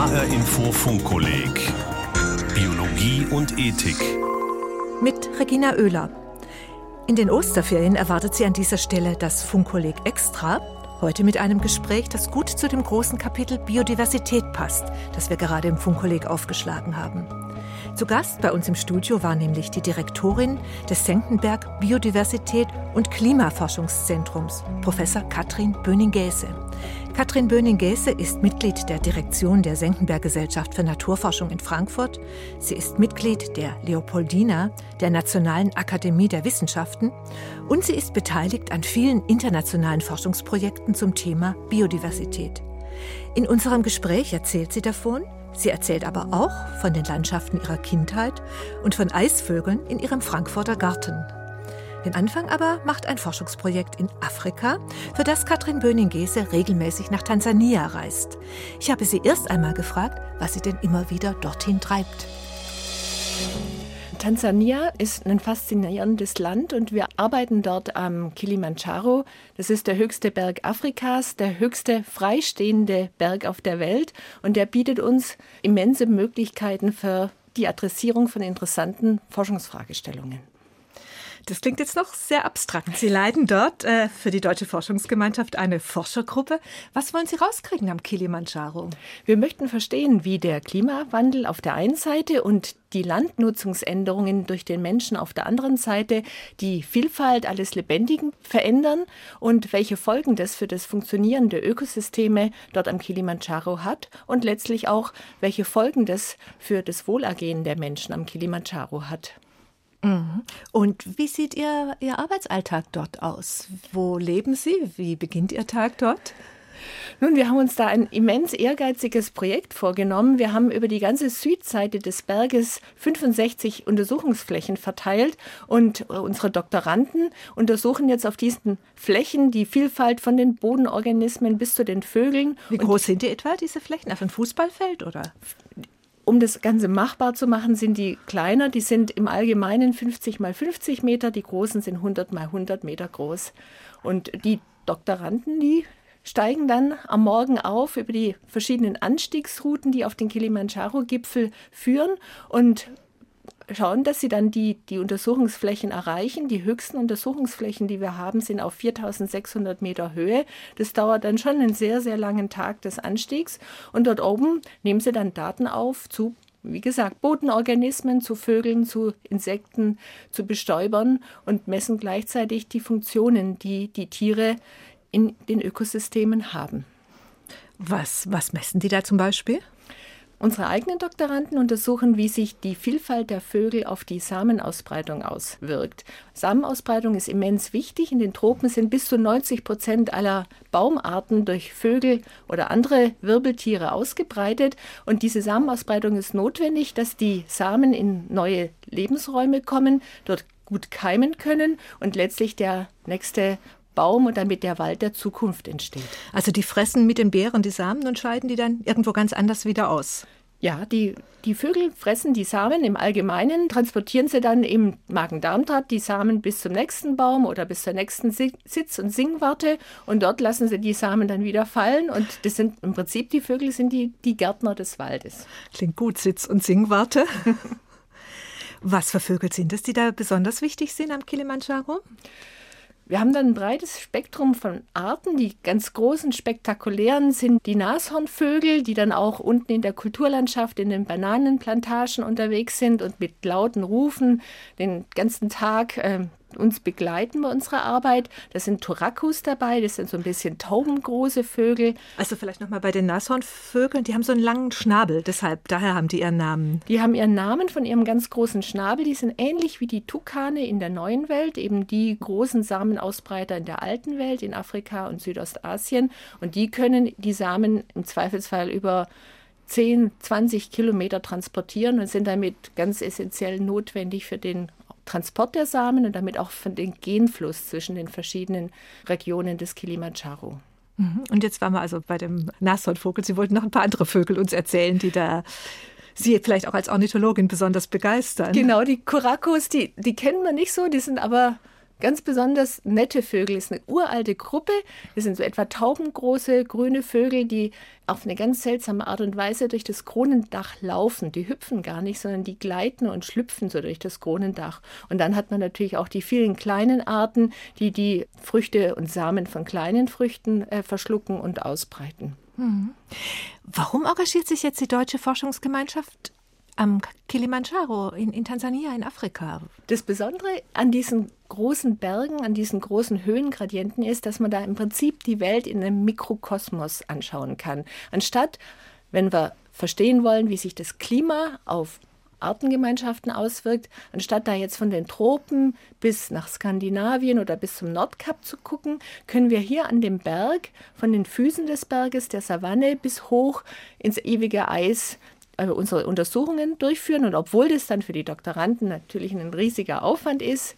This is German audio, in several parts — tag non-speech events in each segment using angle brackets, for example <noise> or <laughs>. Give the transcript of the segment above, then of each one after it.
HR Info Funkkolleg Biologie und Ethik. Mit Regina Oehler. In den Osterferien erwartet sie an dieser Stelle das Funkkolleg Extra. Heute mit einem Gespräch, das gut zu dem großen Kapitel Biodiversität passt, das wir gerade im Funkkolleg aufgeschlagen haben. Zu Gast bei uns im Studio war nämlich die Direktorin des Senckenberg Biodiversität und Klimaforschungszentrums, Professor Katrin Böning-Gäse. Katrin Böning-Gäse ist Mitglied der Direktion der Senckenberg Gesellschaft für Naturforschung in Frankfurt. Sie ist Mitglied der Leopoldina, der Nationalen Akademie der Wissenschaften. Und sie ist beteiligt an vielen internationalen Forschungsprojekten zum Thema Biodiversität. In unserem Gespräch erzählt sie davon, Sie erzählt aber auch von den Landschaften ihrer Kindheit und von Eisvögeln in ihrem Frankfurter Garten. Den Anfang aber macht ein Forschungsprojekt in Afrika, für das Katrin Böning-Gese regelmäßig nach Tansania reist. Ich habe sie erst einmal gefragt, was sie denn immer wieder dorthin treibt. Tansania ist ein faszinierendes Land und wir arbeiten dort am Kilimanjaro. Das ist der höchste Berg Afrikas, der höchste freistehende Berg auf der Welt und der bietet uns immense Möglichkeiten für die Adressierung von interessanten Forschungsfragestellungen. Das klingt jetzt noch sehr abstrakt. Sie leiten dort äh, für die Deutsche Forschungsgemeinschaft eine Forschergruppe. Was wollen Sie rauskriegen am Kilimanjaro? Wir möchten verstehen, wie der Klimawandel auf der einen Seite und die Landnutzungsänderungen durch den Menschen auf der anderen Seite die Vielfalt alles Lebendigen verändern und welche Folgen das für das Funktionieren der Ökosysteme dort am Kilimanjaro hat und letztlich auch, welche Folgen das für das Wohlergehen der Menschen am Kilimanjaro hat. Mhm. Und wie sieht Ihr, Ihr Arbeitsalltag dort aus? Wo leben Sie? Wie beginnt Ihr Tag dort? Nun, wir haben uns da ein immens ehrgeiziges Projekt vorgenommen. Wir haben über die ganze Südseite des Berges 65 Untersuchungsflächen verteilt und unsere Doktoranden untersuchen jetzt auf diesen Flächen die Vielfalt von den Bodenorganismen bis zu den Vögeln. Wie groß sind die etwa, diese Flächen? Auf ein Fußballfeld oder? Um das Ganze machbar zu machen, sind die kleiner. Die sind im Allgemeinen 50 mal 50 Meter, die großen sind 100 mal 100 Meter groß. Und die Doktoranden, die steigen dann am Morgen auf über die verschiedenen Anstiegsrouten, die auf den Kilimanjaro-Gipfel führen und schauen, dass sie dann die, die Untersuchungsflächen erreichen. Die höchsten Untersuchungsflächen, die wir haben, sind auf 4600 Meter Höhe. Das dauert dann schon einen sehr, sehr langen Tag des Anstiegs. Und dort oben nehmen sie dann Daten auf zu wie gesagt, Bodenorganismen zu Vögeln, zu Insekten, zu Bestäubern und messen gleichzeitig die Funktionen, die die Tiere in den Ökosystemen haben. Was, was messen die da zum Beispiel? Unsere eigenen Doktoranden untersuchen, wie sich die Vielfalt der Vögel auf die Samenausbreitung auswirkt. Samenausbreitung ist immens wichtig. In den Tropen sind bis zu 90 Prozent aller Baumarten durch Vögel oder andere Wirbeltiere ausgebreitet. Und diese Samenausbreitung ist notwendig, dass die Samen in neue Lebensräume kommen, dort gut keimen können und letztlich der nächste Baum und damit der Wald der Zukunft entsteht. Also die fressen mit den Beeren die Samen und scheiden die dann irgendwo ganz anders wieder aus. Ja, die, die Vögel fressen die Samen im Allgemeinen, transportieren sie dann im Magen-Darm-Trakt die Samen bis zum nächsten Baum oder bis zur nächsten Sitz- und Singwarte und dort lassen sie die Samen dann wieder fallen und das sind im Prinzip die Vögel sind die, die Gärtner des Waldes. Klingt gut, Sitz- und Singwarte. <laughs> Was für Vögel sind es, die da besonders wichtig sind am Kilimanjaro? Wir haben dann ein breites Spektrum von Arten. Die ganz großen, spektakulären sind die Nashornvögel, die dann auch unten in der Kulturlandschaft in den Bananenplantagen unterwegs sind und mit lauten Rufen den ganzen Tag äh, uns begleiten bei unserer Arbeit. Da sind Torakus dabei, das sind so ein bisschen taubengroße Vögel. Also vielleicht nochmal bei den Nashornvögeln, die haben so einen langen Schnabel, deshalb, daher haben die ihren Namen. Die haben ihren Namen von ihrem ganz großen Schnabel, die sind ähnlich wie die Tukane in der neuen Welt, eben die großen Samenausbreiter in der alten Welt, in Afrika und Südostasien. Und die können die Samen im Zweifelsfall über 10, 20 Kilometer transportieren und sind damit ganz essentiell notwendig für den Transport der Samen und damit auch für den Genfluss zwischen den verschiedenen Regionen des Kilimanjaro. Mhm. Und jetzt waren wir also bei dem Nashornvogel. Sie wollten noch ein paar andere Vögel uns erzählen, die da Sie vielleicht auch als Ornithologin besonders begeistern. Genau, die Kurakos, die, die kennen wir nicht so, die sind aber ganz besonders nette Vögel. Ist eine uralte Gruppe. Das sind so etwa taubengroße grüne Vögel, die auf eine ganz seltsame Art und Weise durch das Kronendach laufen. Die hüpfen gar nicht, sondern die gleiten und schlüpfen so durch das Kronendach. Und dann hat man natürlich auch die vielen kleinen Arten, die die Früchte und Samen von kleinen Früchten äh, verschlucken und ausbreiten. Mhm. Warum engagiert sich jetzt die Deutsche Forschungsgemeinschaft am Kilimanjaro in, in, Tansania, in Afrika. Das Besondere an diesen großen Bergen, an diesen großen Höhengradienten ist, dass man da im Prinzip die Welt in einem Mikrokosmos anschauen kann. Anstatt, wenn wir verstehen wollen, wie sich das Klima auf Artengemeinschaften auswirkt, anstatt da jetzt von den Tropen bis nach Skandinavien oder bis zum Nordkap zu gucken, können wir hier an dem Berg von den Füßen des Berges, der Savanne bis hoch ins ewige Eis unsere Untersuchungen durchführen. Und obwohl das dann für die Doktoranden natürlich ein riesiger Aufwand ist,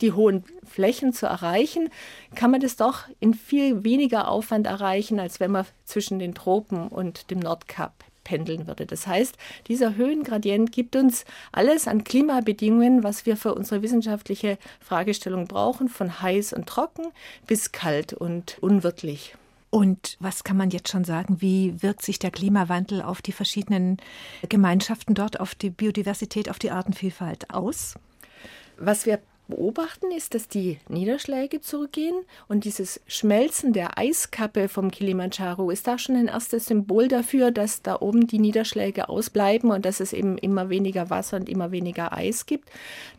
die hohen Flächen zu erreichen, kann man das doch in viel weniger Aufwand erreichen, als wenn man zwischen den Tropen und dem Nordkap pendeln würde. Das heißt, dieser Höhengradient gibt uns alles an Klimabedingungen, was wir für unsere wissenschaftliche Fragestellung brauchen, von heiß und trocken bis kalt und unwirtlich. Und was kann man jetzt schon sagen? Wie wirkt sich der Klimawandel auf die verschiedenen Gemeinschaften dort, auf die Biodiversität, auf die Artenvielfalt aus? Was wir beobachten, ist, dass die Niederschläge zurückgehen und dieses Schmelzen der Eiskappe vom Kilimanjaro ist da schon ein erstes Symbol dafür, dass da oben die Niederschläge ausbleiben und dass es eben immer weniger Wasser und immer weniger Eis gibt.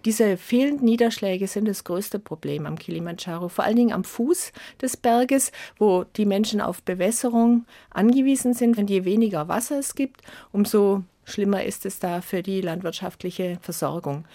Diese fehlenden Niederschläge sind das größte Problem am Kilimanjaro, vor allen Dingen am Fuß des Berges, wo die Menschen auf Bewässerung angewiesen sind. Wenn je weniger Wasser es gibt, umso schlimmer ist es da für die landwirtschaftliche Versorgung.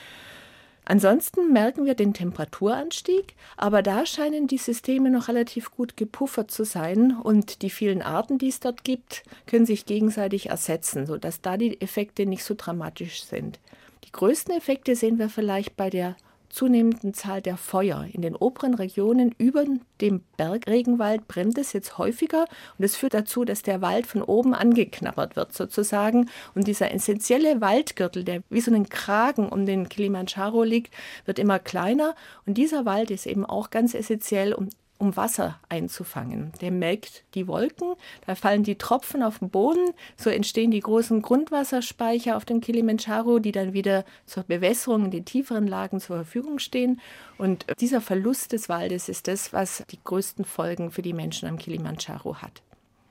Ansonsten merken wir den Temperaturanstieg, aber da scheinen die Systeme noch relativ gut gepuffert zu sein und die vielen Arten, die es dort gibt, können sich gegenseitig ersetzen, sodass da die Effekte nicht so dramatisch sind. Die größten Effekte sehen wir vielleicht bei der zunehmenden Zahl der Feuer. In den oberen Regionen über dem Bergregenwald brennt es jetzt häufiger und es führt dazu, dass der Wald von oben angeknabbert wird sozusagen und dieser essentielle Waldgürtel, der wie so ein Kragen um den Kilimanjaro liegt, wird immer kleiner und dieser Wald ist eben auch ganz essentiell, um um Wasser einzufangen. Der melkt die Wolken, da fallen die Tropfen auf den Boden, so entstehen die großen Grundwasserspeicher auf dem Kilimanjaro, die dann wieder zur Bewässerung in den tieferen Lagen zur Verfügung stehen. Und dieser Verlust des Waldes ist das, was die größten Folgen für die Menschen am Kilimanjaro hat.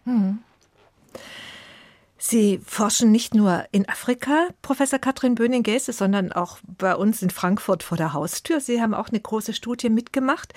Mhm. Sie forschen nicht nur in Afrika, Professor Katrin Böning-Gäse, sondern auch bei uns in Frankfurt vor der Haustür. Sie haben auch eine große Studie mitgemacht,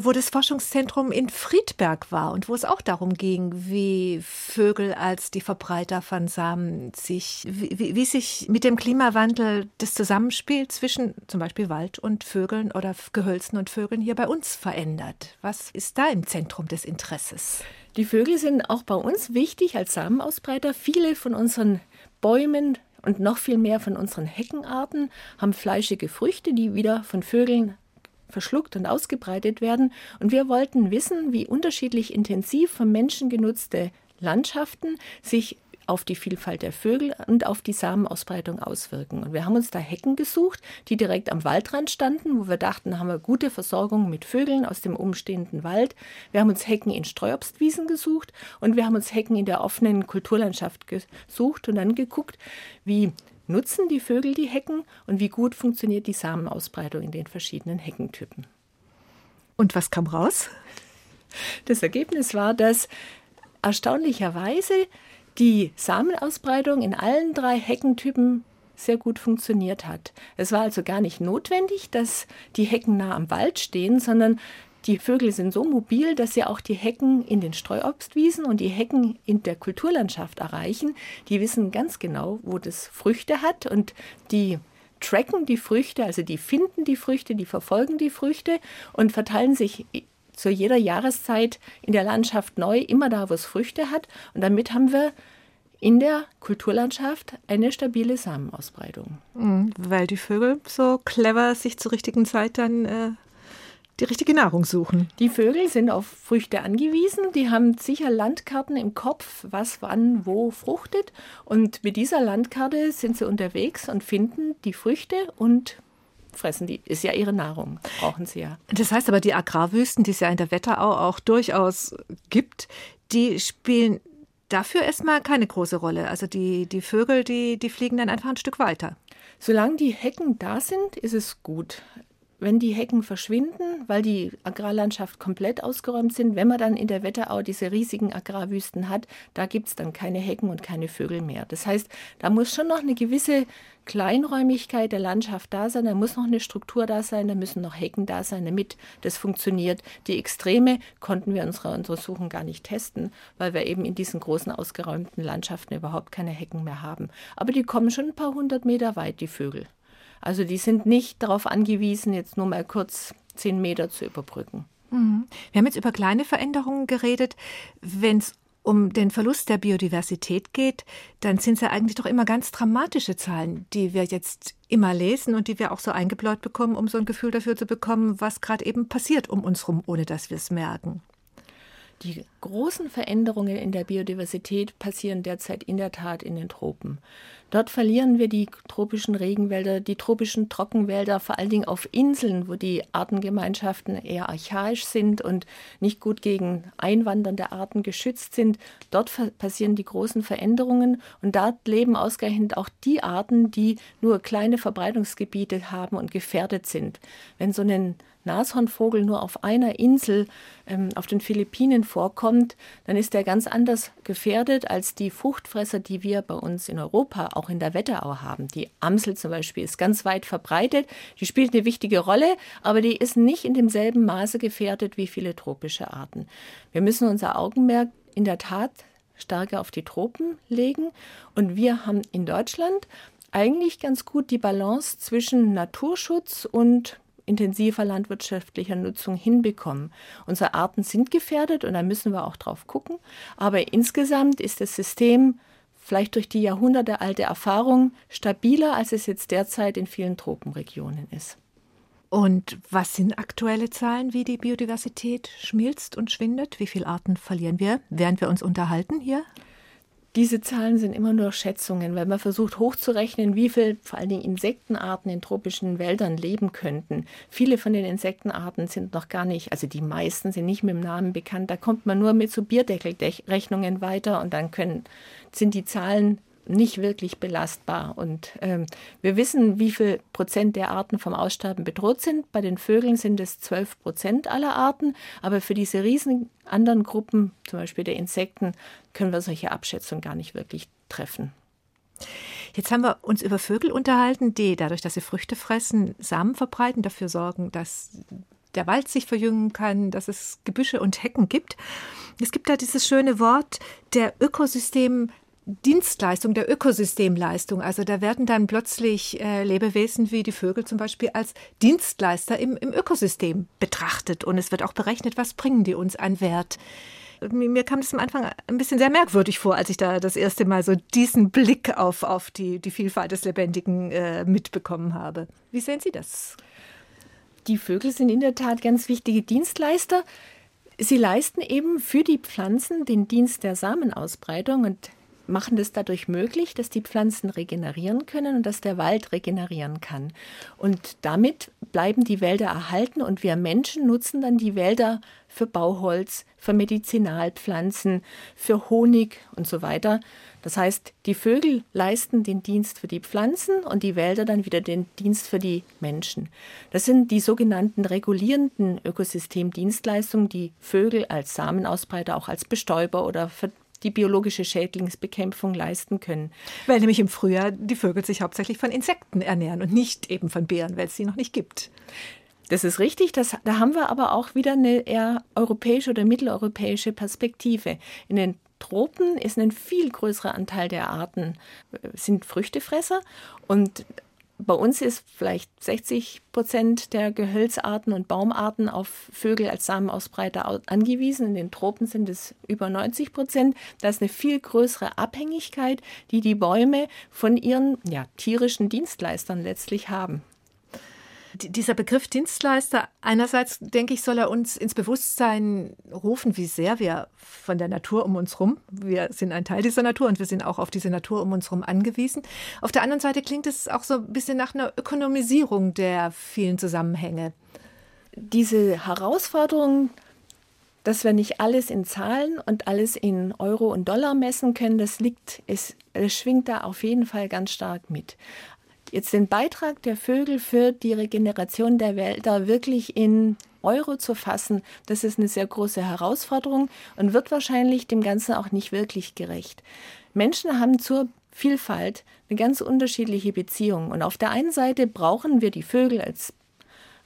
wo das Forschungszentrum in Friedberg war und wo es auch darum ging, wie Vögel als die Verbreiter von Samen sich, wie, wie sich mit dem Klimawandel das Zusammenspiel zwischen zum Beispiel Wald und Vögeln oder Gehölzen und Vögeln hier bei uns verändert. Was ist da im Zentrum des Interesses? Die Vögel sind auch bei uns wichtig als Samenausbreiter. Viele von unseren Bäumen und noch viel mehr von unseren Heckenarten haben fleischige Früchte, die wieder von Vögeln verschluckt und ausgebreitet werden. Und wir wollten wissen, wie unterschiedlich intensiv vom Menschen genutzte Landschaften sich auf die Vielfalt der Vögel und auf die Samenausbreitung auswirken. Und wir haben uns da Hecken gesucht, die direkt am Waldrand standen, wo wir dachten, da haben wir gute Versorgung mit Vögeln aus dem umstehenden Wald. Wir haben uns Hecken in Streuobstwiesen gesucht und wir haben uns Hecken in der offenen Kulturlandschaft gesucht und dann geguckt, wie nutzen die Vögel die Hecken und wie gut funktioniert die Samenausbreitung in den verschiedenen Heckentypen. Und was kam raus? Das Ergebnis war, dass erstaunlicherweise die Samenausbreitung in allen drei Heckentypen sehr gut funktioniert hat. Es war also gar nicht notwendig, dass die Hecken nah am Wald stehen, sondern die Vögel sind so mobil, dass sie auch die Hecken in den Streuobstwiesen und die Hecken in der Kulturlandschaft erreichen. Die wissen ganz genau, wo das Früchte hat und die tracken die Früchte, also die finden die Früchte, die verfolgen die Früchte und verteilen sich zu jeder Jahreszeit in der Landschaft neu, immer da, wo es Früchte hat. Und damit haben wir in der Kulturlandschaft eine stabile Samenausbreitung. Mhm, weil die Vögel so clever sich zur richtigen Zeit dann äh, die richtige Nahrung suchen. Die Vögel sind auf Früchte angewiesen. Die haben sicher Landkarten im Kopf, was wann wo fruchtet. Und mit dieser Landkarte sind sie unterwegs und finden die Früchte und fressen. Die ist ja ihre Nahrung, brauchen sie ja. Das heißt aber, die Agrarwüsten, die es ja in der Wetterau auch durchaus gibt, die spielen dafür erstmal keine große Rolle. Also die, die Vögel, die, die fliegen dann einfach ein Stück weiter. Solange die Hecken da sind, ist es gut wenn die Hecken verschwinden, weil die Agrarlandschaft komplett ausgeräumt sind, wenn man dann in der Wetterau diese riesigen Agrarwüsten hat, da gibt es dann keine Hecken und keine Vögel mehr. Das heißt, da muss schon noch eine gewisse Kleinräumigkeit der Landschaft da sein, da muss noch eine Struktur da sein, da müssen noch Hecken da sein, damit das funktioniert. Die Extreme konnten wir in unserer Untersuchung gar nicht testen, weil wir eben in diesen großen ausgeräumten Landschaften überhaupt keine Hecken mehr haben. Aber die kommen schon ein paar hundert Meter weit, die Vögel. Also die sind nicht darauf angewiesen, jetzt nur mal kurz zehn Meter zu überbrücken. Mhm. Wir haben jetzt über kleine Veränderungen geredet. Wenn es um den Verlust der Biodiversität geht, dann sind es ja eigentlich doch immer ganz dramatische Zahlen, die wir jetzt immer lesen und die wir auch so eingebläut bekommen, um so ein Gefühl dafür zu bekommen, was gerade eben passiert um uns herum, ohne dass wir es merken. Die großen Veränderungen in der Biodiversität passieren derzeit in der Tat in den Tropen. Dort verlieren wir die tropischen Regenwälder, die tropischen Trockenwälder, vor allen Dingen auf Inseln, wo die Artengemeinschaften eher archaisch sind und nicht gut gegen einwandernde Arten geschützt sind. Dort passieren die großen Veränderungen und dort leben ausgerechnet auch die Arten, die nur kleine Verbreitungsgebiete haben und gefährdet sind. Wenn so ein Nashornvogel nur auf einer Insel ähm, auf den Philippinen vorkommt, dann ist er ganz anders gefährdet als die Fruchtfresser, die wir bei uns in Europa, auch in der Wetterau haben. Die Amsel zum Beispiel ist ganz weit verbreitet, die spielt eine wichtige Rolle, aber die ist nicht in demselben Maße gefährdet wie viele tropische Arten. Wir müssen unser Augenmerk in der Tat stärker auf die Tropen legen und wir haben in Deutschland eigentlich ganz gut die Balance zwischen Naturschutz und intensiver landwirtschaftlicher Nutzung hinbekommen. Unsere Arten sind gefährdet und da müssen wir auch drauf gucken. Aber insgesamt ist das System vielleicht durch die jahrhundertealte Erfahrung stabiler, als es jetzt derzeit in vielen Tropenregionen ist. Und was sind aktuelle Zahlen, wie die Biodiversität schmilzt und schwindet? Wie viele Arten verlieren wir, während wir uns unterhalten hier? Diese Zahlen sind immer nur Schätzungen, weil man versucht hochzurechnen, wie viele vor allen Dingen Insektenarten in tropischen Wäldern leben könnten. Viele von den Insektenarten sind noch gar nicht, also die meisten sind nicht mit dem Namen bekannt. Da kommt man nur mit so Bierdeckelrechnungen weiter und dann können, sind die Zahlen nicht wirklich belastbar. Und ähm, wir wissen, wie viel Prozent der Arten vom Aussterben bedroht sind. Bei den Vögeln sind es 12 Prozent aller Arten. Aber für diese riesen anderen Gruppen, zum Beispiel der Insekten, können wir solche Abschätzungen gar nicht wirklich treffen. Jetzt haben wir uns über Vögel unterhalten, die dadurch, dass sie Früchte fressen, Samen verbreiten, dafür sorgen, dass der Wald sich verjüngen kann, dass es Gebüsche und Hecken gibt. Es gibt da dieses schöne Wort der Ökosystem Dienstleistung, der Ökosystemleistung. Also da werden dann plötzlich äh, Lebewesen wie die Vögel zum Beispiel als Dienstleister im, im Ökosystem betrachtet. Und es wird auch berechnet, was bringen die uns an Wert. Mir kam das am Anfang ein bisschen sehr merkwürdig vor, als ich da das erste Mal so diesen Blick auf, auf die, die Vielfalt des Lebendigen äh, mitbekommen habe. Wie sehen Sie das? Die Vögel sind in der Tat ganz wichtige Dienstleister. Sie leisten eben für die Pflanzen den Dienst der Samenausbreitung und machen das dadurch möglich, dass die Pflanzen regenerieren können und dass der Wald regenerieren kann. Und damit bleiben die Wälder erhalten und wir Menschen nutzen dann die Wälder für Bauholz, für Medizinalpflanzen, für Honig und so weiter. Das heißt, die Vögel leisten den Dienst für die Pflanzen und die Wälder dann wieder den Dienst für die Menschen. Das sind die sogenannten regulierenden Ökosystemdienstleistungen, die Vögel als Samenausbreiter, auch als Bestäuber oder die biologische Schädlingsbekämpfung leisten können. Weil nämlich im Frühjahr die Vögel sich hauptsächlich von Insekten ernähren und nicht eben von Beeren, weil es sie noch nicht gibt. Das ist richtig, das, da haben wir aber auch wieder eine eher europäische oder mitteleuropäische Perspektive. In den Tropen ist ein viel größerer Anteil der Arten äh, sind Früchtefresser und bei uns ist vielleicht 60 Prozent der Gehölzarten und Baumarten auf Vögel als Samenausbreiter angewiesen. In den Tropen sind es über 90 Prozent. Da ist eine viel größere Abhängigkeit, die die Bäume von ihren ja, tierischen Dienstleistern letztlich haben. Dieser Begriff Dienstleister, einerseits denke ich, soll er uns ins Bewusstsein rufen, wie sehr wir von der Natur um uns herum, wir sind ein Teil dieser Natur und wir sind auch auf diese Natur um uns herum angewiesen. Auf der anderen Seite klingt es auch so ein bisschen nach einer Ökonomisierung der vielen Zusammenhänge. Diese Herausforderung, dass wir nicht alles in Zahlen und alles in Euro und Dollar messen können, das liegt, es, es schwingt da auf jeden Fall ganz stark mit jetzt den Beitrag der Vögel für die Regeneration der Wälder wirklich in Euro zu fassen, das ist eine sehr große Herausforderung und wird wahrscheinlich dem Ganzen auch nicht wirklich gerecht. Menschen haben zur Vielfalt eine ganz unterschiedliche Beziehung. Und auf der einen Seite brauchen wir die Vögel als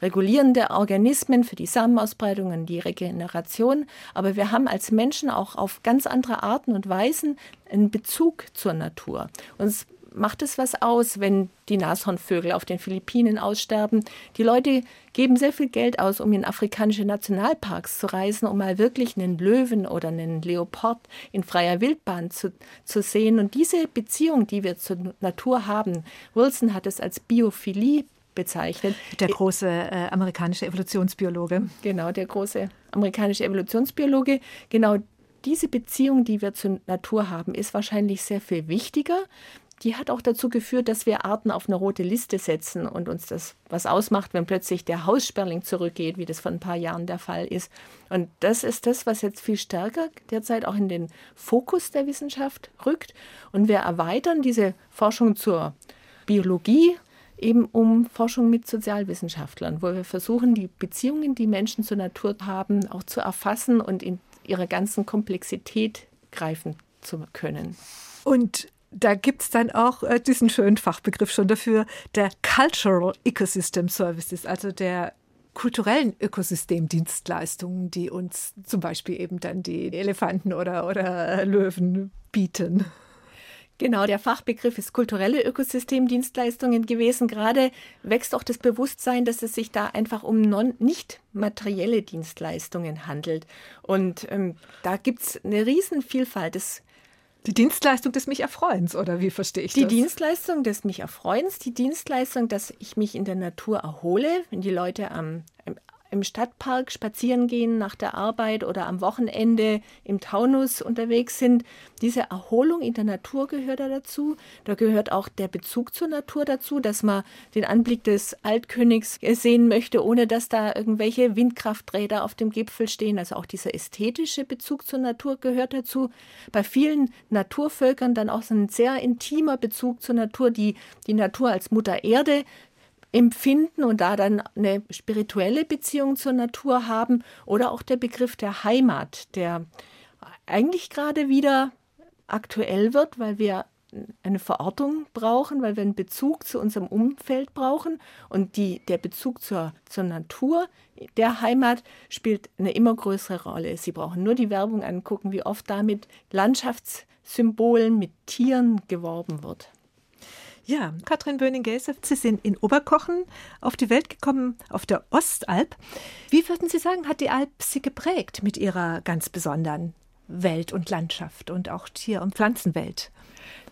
regulierende Organismen für die Samenausbreitung und die Regeneration. Aber wir haben als Menschen auch auf ganz andere Arten und Weisen einen Bezug zur Natur. Uns macht es was aus, wenn die Nashornvögel auf den Philippinen aussterben. Die Leute geben sehr viel Geld aus, um in afrikanische Nationalparks zu reisen, um mal wirklich einen Löwen oder einen Leopard in freier Wildbahn zu, zu sehen. Und diese Beziehung, die wir zur Natur haben, Wilson hat es als Biophilie bezeichnet. Der große äh, amerikanische Evolutionsbiologe. Genau, der große amerikanische Evolutionsbiologe. Genau diese Beziehung, die wir zur Natur haben, ist wahrscheinlich sehr viel wichtiger, die hat auch dazu geführt, dass wir Arten auf eine rote Liste setzen und uns das was ausmacht, wenn plötzlich der Haussperling zurückgeht, wie das vor ein paar Jahren der Fall ist. Und das ist das, was jetzt viel stärker derzeit auch in den Fokus der Wissenschaft rückt. Und wir erweitern diese Forschung zur Biologie eben um Forschung mit Sozialwissenschaftlern, wo wir versuchen, die Beziehungen, die Menschen zur Natur haben, auch zu erfassen und in ihrer ganzen Komplexität greifen zu können. Und da gibt es dann auch äh, diesen schönen Fachbegriff schon dafür, der Cultural Ecosystem Services, also der kulturellen Ökosystemdienstleistungen, die uns zum Beispiel eben dann die Elefanten oder, oder Löwen bieten. Genau, der Fachbegriff ist kulturelle Ökosystemdienstleistungen gewesen. Gerade wächst auch das Bewusstsein, dass es sich da einfach um non, nicht materielle Dienstleistungen handelt. Und ähm, da gibt es eine Riesenvielfalt. Es die Dienstleistung des mich Erfreuens, oder wie verstehe ich die das? Die Dienstleistung des mich Erfreuens, die Dienstleistung, dass ich mich in der Natur erhole, wenn die Leute am, im Stadtpark spazieren gehen nach der Arbeit oder am Wochenende im Taunus unterwegs sind. Diese Erholung in der Natur gehört da dazu. Da gehört auch der Bezug zur Natur dazu, dass man den Anblick des Altkönigs sehen möchte, ohne dass da irgendwelche Windkrafträder auf dem Gipfel stehen. Also auch dieser ästhetische Bezug zur Natur gehört dazu. Bei vielen Naturvölkern dann auch so ein sehr intimer Bezug zur Natur, die die Natur als Mutter Erde empfinden und da dann eine spirituelle Beziehung zur Natur haben oder auch der Begriff der Heimat, der eigentlich gerade wieder aktuell wird, weil wir eine Verortung brauchen, weil wir einen Bezug zu unserem Umfeld brauchen und die, der Bezug zur, zur Natur der Heimat spielt eine immer größere Rolle. Sie brauchen nur die Werbung angucken, wie oft da mit Landschaftssymbolen, mit Tieren geworben wird. Ja, Katrin Böning-Gäse, Sie sind in Oberkochen auf die Welt gekommen, auf der Ostalb. Wie würden Sie sagen, hat die Alp Sie geprägt mit ihrer ganz besonderen Welt und Landschaft und auch Tier- und Pflanzenwelt?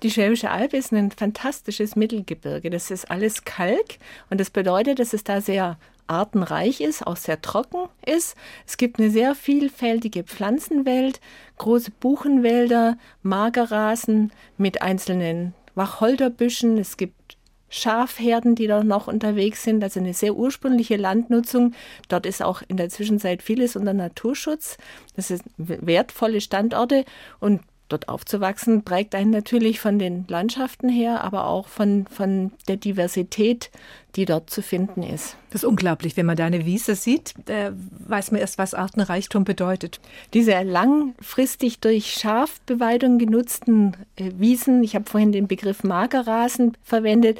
Die Schwäbische Alb ist ein fantastisches Mittelgebirge. Das ist alles Kalk und das bedeutet, dass es da sehr artenreich ist, auch sehr trocken ist. Es gibt eine sehr vielfältige Pflanzenwelt, große Buchenwälder, Magerrasen mit einzelnen Wacholderbüschen, es gibt Schafherden, die dort noch unterwegs sind, also eine sehr ursprüngliche Landnutzung. Dort ist auch in der Zwischenzeit vieles unter Naturschutz. Das sind wertvolle Standorte und dort aufzuwachsen, prägt einen natürlich von den Landschaften her, aber auch von, von der Diversität, die dort zu finden ist. Das ist unglaublich, wenn man da eine Wiese sieht, weiß man erst, was Artenreichtum bedeutet. Diese langfristig durch Schafbeweidung genutzten äh, Wiesen, ich habe vorhin den Begriff Magerrasen verwendet,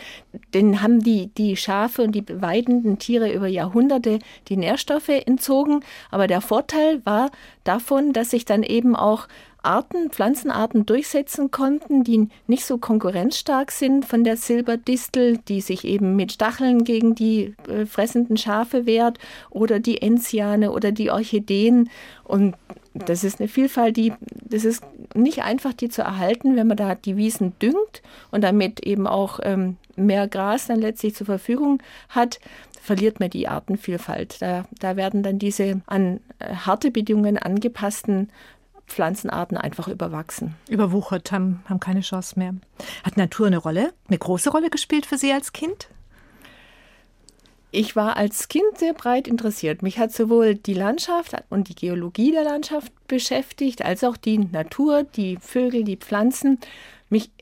den haben die, die Schafe und die beweidenden Tiere über Jahrhunderte die Nährstoffe entzogen. Aber der Vorteil war davon, dass sich dann eben auch Arten, Pflanzenarten durchsetzen konnten, die nicht so konkurrenzstark sind von der Silberdistel, die sich eben mit Stacheln gegen die äh, fressenden Schafe wehrt, oder die Enziane oder die Orchideen. Und das ist eine Vielfalt, die, das ist nicht einfach, die zu erhalten, wenn man da die Wiesen düngt und damit eben auch ähm, mehr Gras dann letztlich zur Verfügung hat, verliert man die Artenvielfalt. Da, da werden dann diese an äh, harte Bedingungen angepassten Pflanzenarten einfach überwachsen. Überwuchert, haben, haben keine Chance mehr. Hat Natur eine Rolle, eine große Rolle gespielt für Sie als Kind? Ich war als Kind sehr breit interessiert. Mich hat sowohl die Landschaft und die Geologie der Landschaft beschäftigt, als auch die Natur, die Vögel, die Pflanzen.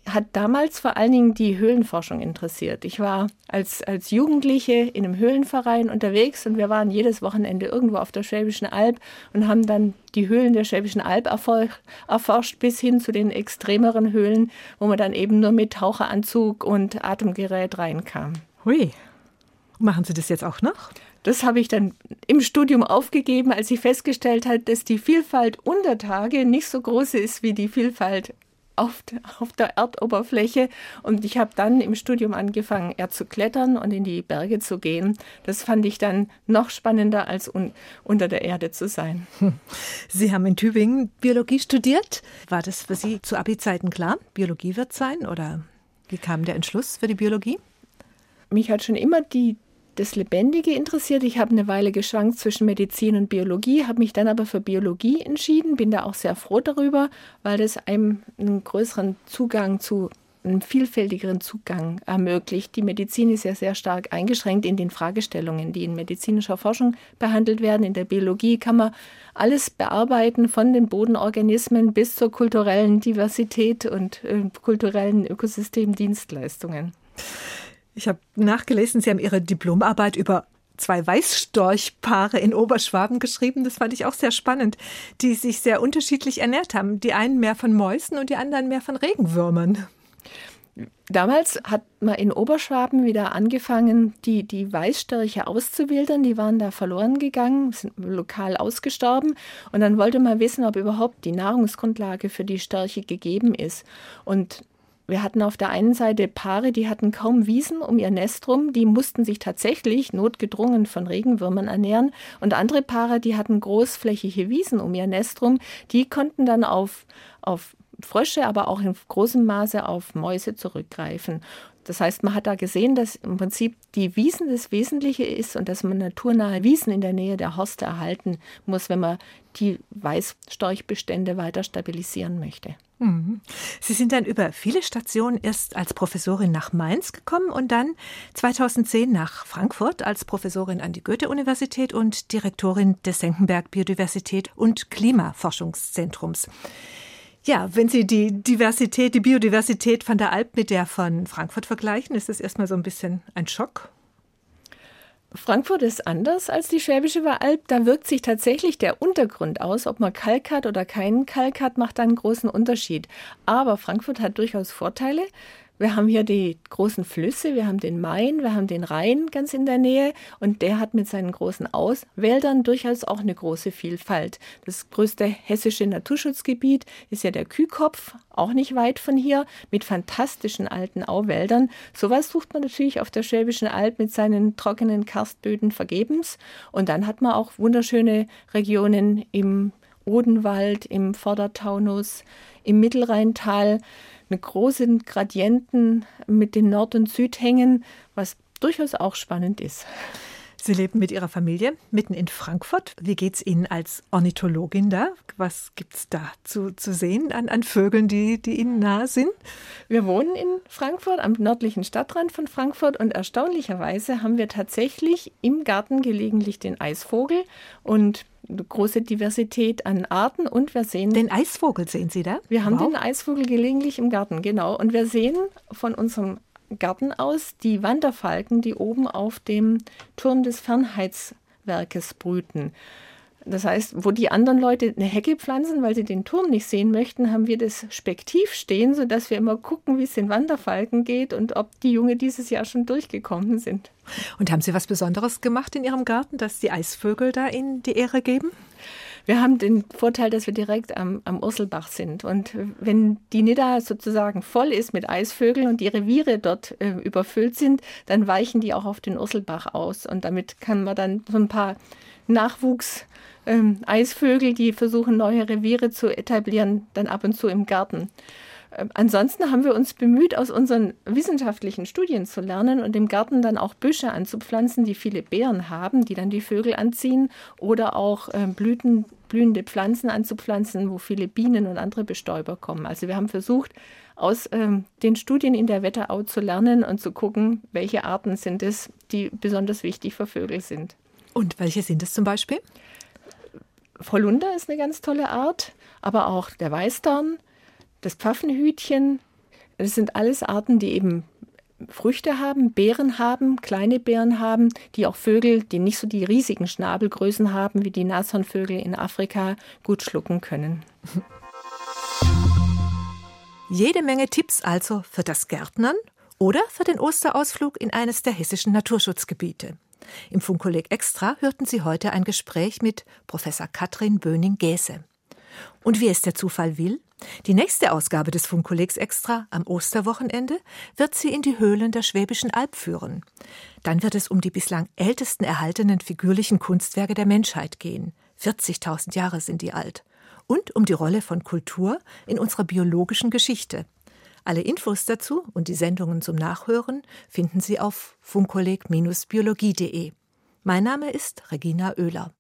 Hat damals vor allen Dingen die Höhlenforschung interessiert. Ich war als, als Jugendliche in einem Höhlenverein unterwegs und wir waren jedes Wochenende irgendwo auf der Schwäbischen Alb und haben dann die Höhlen der Schwäbischen Alb erforscht, bis hin zu den extremeren Höhlen, wo man dann eben nur mit Taucheranzug und Atemgerät reinkam. Hui. Machen Sie das jetzt auch noch? Das habe ich dann im Studium aufgegeben, als ich festgestellt habe, dass die Vielfalt unter Tage nicht so groß ist wie die Vielfalt auf, auf der Erdoberfläche. Und ich habe dann im Studium angefangen, eher zu klettern und in die Berge zu gehen. Das fand ich dann noch spannender, als un, unter der Erde zu sein. <laughs> Sie haben in Tübingen Biologie studiert. War das für Sie zu Abi-Zeiten klar? Biologie wird sein? Oder wie kam der Entschluss für die Biologie? Mich hat schon immer die das Lebendige interessiert. Ich habe eine Weile geschwankt zwischen Medizin und Biologie, habe mich dann aber für Biologie entschieden, bin da auch sehr froh darüber, weil das einem einen größeren Zugang zu einen vielfältigeren Zugang ermöglicht. Die Medizin ist ja sehr stark eingeschränkt in den Fragestellungen, die in medizinischer Forschung behandelt werden. In der Biologie kann man alles bearbeiten, von den Bodenorganismen bis zur kulturellen Diversität und äh, kulturellen Ökosystemdienstleistungen. Ich habe nachgelesen, Sie haben Ihre Diplomarbeit über zwei Weißstorchpaare in Oberschwaben geschrieben. Das fand ich auch sehr spannend, die sich sehr unterschiedlich ernährt haben. Die einen mehr von Mäusen und die anderen mehr von Regenwürmern. Damals hat man in Oberschwaben wieder angefangen, die, die Weißstörche auszuwildern. Die waren da verloren gegangen, sind lokal ausgestorben. Und dann wollte man wissen, ob überhaupt die Nahrungsgrundlage für die Störche gegeben ist. Und wir hatten auf der einen Seite Paare, die hatten kaum Wiesen um ihr Nest rum, die mussten sich tatsächlich notgedrungen von Regenwürmern ernähren. Und andere Paare, die hatten großflächige Wiesen um ihr Nest rum, die konnten dann auf, auf Frösche, aber auch in großem Maße auf Mäuse zurückgreifen. Das heißt, man hat da gesehen, dass im Prinzip die Wiesen das Wesentliche ist und dass man naturnahe Wiesen in der Nähe der Horste erhalten muss, wenn man die Weißstorchbestände weiter stabilisieren möchte. Mhm. Sie sind dann über viele Stationen erst als Professorin nach Mainz gekommen und dann 2010 nach Frankfurt als Professorin an die Goethe-Universität und Direktorin des Senckenberg Biodiversität und Klimaforschungszentrums. Ja, wenn Sie die Diversität, die Biodiversität von der Alp mit der von Frankfurt vergleichen, ist das erstmal so ein bisschen ein Schock. Frankfurt ist anders als die Schwäbische Alb. Da wirkt sich tatsächlich der Untergrund aus. Ob man Kalk hat oder keinen Kalk hat, macht einen großen Unterschied. Aber Frankfurt hat durchaus Vorteile. Wir haben hier die großen Flüsse, wir haben den Main, wir haben den Rhein ganz in der Nähe und der hat mit seinen großen Auswäldern durchaus auch eine große Vielfalt. Das größte hessische Naturschutzgebiet ist ja der Kühkopf, auch nicht weit von hier, mit fantastischen alten Auwäldern. Sowas sucht man natürlich auf der Schwäbischen Alb mit seinen trockenen Karstböden vergebens. Und dann hat man auch wunderschöne Regionen im Odenwald, im Vordertaunus, im Mittelrheintal eine großen Gradienten mit den Nord- und Südhängen, was durchaus auch spannend ist. Sie leben mit Ihrer Familie mitten in Frankfurt. Wie geht es Ihnen als Ornithologin da? Was gibt es da zu, zu sehen an, an Vögeln, die, die Ihnen nahe sind? Wir wohnen in Frankfurt, am nördlichen Stadtrand von Frankfurt und erstaunlicherweise haben wir tatsächlich im Garten gelegentlich den Eisvogel und eine große Diversität an Arten und wir sehen. Den Eisvogel sehen Sie da? Wir haben wow. den Eisvogel gelegentlich im Garten, genau. Und wir sehen von unserem Garten aus die Wanderfalken, die oben auf dem Turm des Fernheitswerkes brüten. Das heißt, wo die anderen Leute eine Hecke pflanzen, weil sie den Turm nicht sehen möchten, haben wir das Spektiv stehen, sodass wir immer gucken, wie es den Wanderfalken geht und ob die Junge dieses Jahr schon durchgekommen sind. Und haben Sie was Besonderes gemacht in Ihrem Garten, dass die Eisvögel da Ihnen die Ehre geben? Wir haben den Vorteil, dass wir direkt am, am Urselbach sind. Und wenn die Nidda sozusagen voll ist mit Eisvögeln und die Reviere dort äh, überfüllt sind, dann weichen die auch auf den Urselbach aus. Und damit kann man dann so ein paar Nachwuchs ähm, Eisvögel, die versuchen, neue Reviere zu etablieren, dann ab und zu im Garten. Ähm, ansonsten haben wir uns bemüht, aus unseren wissenschaftlichen Studien zu lernen und im Garten dann auch Büsche anzupflanzen, die viele Beeren haben, die dann die Vögel anziehen, oder auch äh, Blüten, blühende Pflanzen anzupflanzen, wo viele Bienen und andere Bestäuber kommen. Also wir haben versucht, aus ähm, den Studien in der Wetterau zu lernen und zu gucken, welche Arten sind es, die besonders wichtig für Vögel sind. Und welche sind es zum Beispiel? Holunder ist eine ganz tolle Art, aber auch der Weißdorn, das Pfaffenhütchen. Das sind alles Arten, die eben Früchte haben, Beeren haben, kleine Beeren haben, die auch Vögel, die nicht so die riesigen Schnabelgrößen haben wie die Nashornvögel in Afrika, gut schlucken können. Jede Menge Tipps also für das Gärtnern oder für den Osterausflug in eines der hessischen Naturschutzgebiete. Im Funkkolleg Extra hörten Sie heute ein Gespräch mit Professor Katrin Böning-Gäse. Und wie es der Zufall will, die nächste Ausgabe des Funkkollegs Extra am Osterwochenende wird sie in die Höhlen der Schwäbischen Alb führen. Dann wird es um die bislang ältesten erhaltenen figürlichen Kunstwerke der Menschheit gehen. 40.000 Jahre sind die alt. Und um die Rolle von Kultur in unserer biologischen Geschichte. Alle Infos dazu und die Sendungen zum Nachhören finden Sie auf funkkolleg-biologie.de. Mein Name ist Regina Oehler.